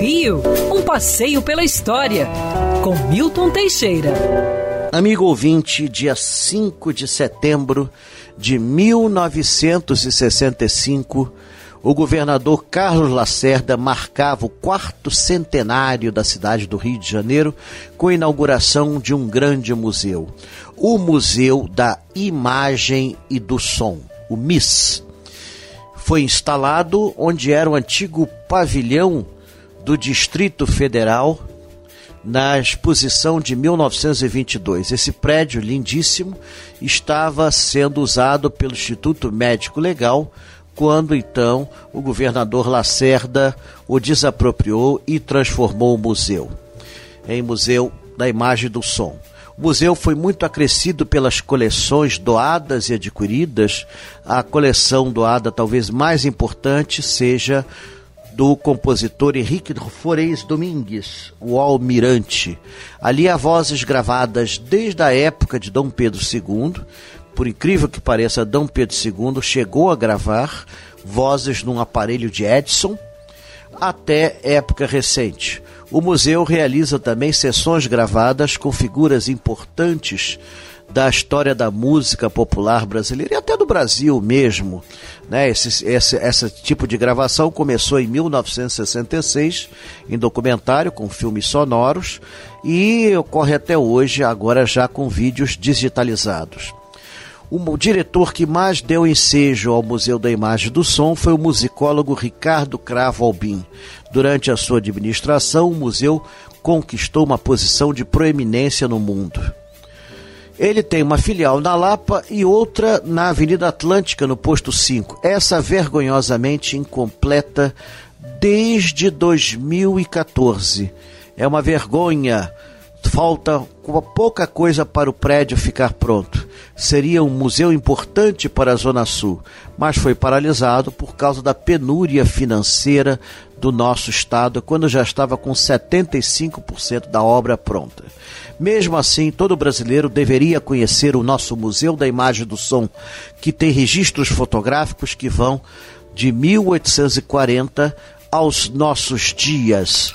Rio, um passeio pela história, com Milton Teixeira. Amigo ouvinte, dia 5 de setembro de 1965, o governador Carlos Lacerda marcava o quarto centenário da cidade do Rio de Janeiro com a inauguração de um grande museu, o Museu da Imagem e do Som, o MIS. Foi instalado onde era o antigo pavilhão do Distrito Federal na exposição de 1922. Esse prédio lindíssimo estava sendo usado pelo Instituto Médico Legal quando então o governador Lacerda o desapropriou e transformou o museu em Museu da Imagem do Som. O museu foi muito acrescido pelas coleções doadas e adquiridas. A coleção doada, talvez mais importante, seja do compositor Henrique Forez Domingues, o Almirante. Ali há vozes gravadas desde a época de Dom Pedro II. Por incrível que pareça, Dom Pedro II chegou a gravar vozes num aparelho de Edison até época recente. O museu realiza também sessões gravadas com figuras importantes da história da música popular brasileira e até do Brasil mesmo. Né? Esse, esse, esse tipo de gravação começou em 1966, em documentário, com filmes sonoros, e ocorre até hoje, agora já com vídeos digitalizados. O diretor que mais deu ensejo ao Museu da Imagem do Som foi o musicólogo Ricardo Cravo Albim. Durante a sua administração, o museu conquistou uma posição de proeminência no mundo. Ele tem uma filial na Lapa e outra na Avenida Atlântica, no posto 5. Essa vergonhosamente incompleta desde 2014. É uma vergonha. Falta pouca coisa para o prédio ficar pronto. Seria um museu importante para a Zona Sul, mas foi paralisado por causa da penúria financeira do nosso estado quando já estava com 75% da obra pronta. Mesmo assim, todo brasileiro deveria conhecer o nosso Museu da Imagem do Som, que tem registros fotográficos que vão de 1840 aos nossos dias.